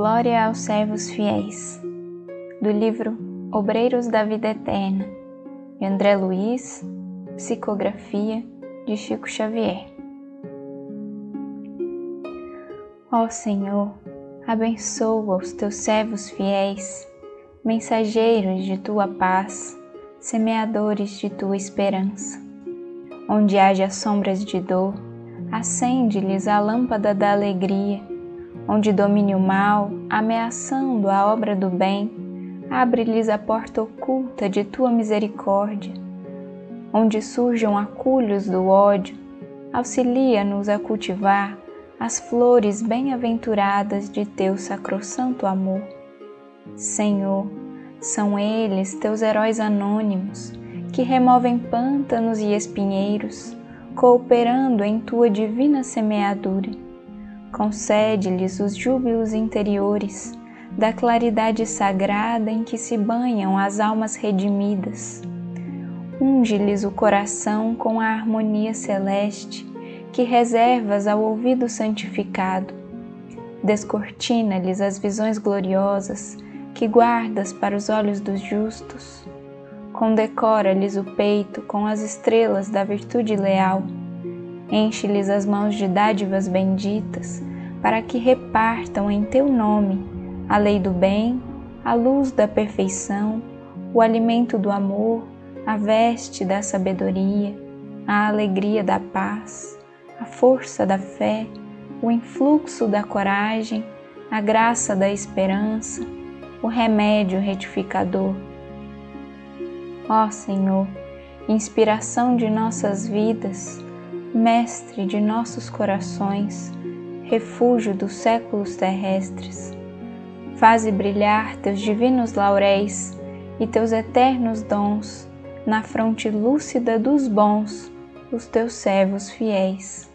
Glória aos servos fiéis. Do livro Obreiros da Vida Eterna, de André Luiz, psicografia de Chico Xavier. Ó Senhor, abençoa os teus servos fiéis, mensageiros de tua paz, semeadores de tua esperança. Onde haja sombras de dor, acende-lhes a lâmpada da alegria onde domine o mal, ameaçando a obra do bem, abre-lhes a porta oculta de tua misericórdia. Onde surjam aculhos do ódio, auxilia-nos a cultivar as flores bem-aventuradas de teu sacrossanto amor. Senhor, são eles teus heróis anônimos que removem pântanos e espinheiros, cooperando em tua divina semeadura Concede-lhes os júbilos interiores da claridade sagrada em que se banham as almas redimidas. Unge-lhes o coração com a harmonia celeste que reservas ao ouvido santificado. Descortina-lhes as visões gloriosas que guardas para os olhos dos justos. Condecora-lhes o peito com as estrelas da virtude leal Enche-lhes as mãos de dádivas benditas, para que repartam em teu nome a lei do bem, a luz da perfeição, o alimento do amor, a veste da sabedoria, a alegria da paz, a força da fé, o influxo da coragem, a graça da esperança, o remédio retificador. Ó Senhor, inspiração de nossas vidas, Mestre de nossos corações, refúgio dos séculos terrestres, faze brilhar teus divinos lauréis e teus eternos dons na fronte lúcida dos bons, os teus servos fiéis.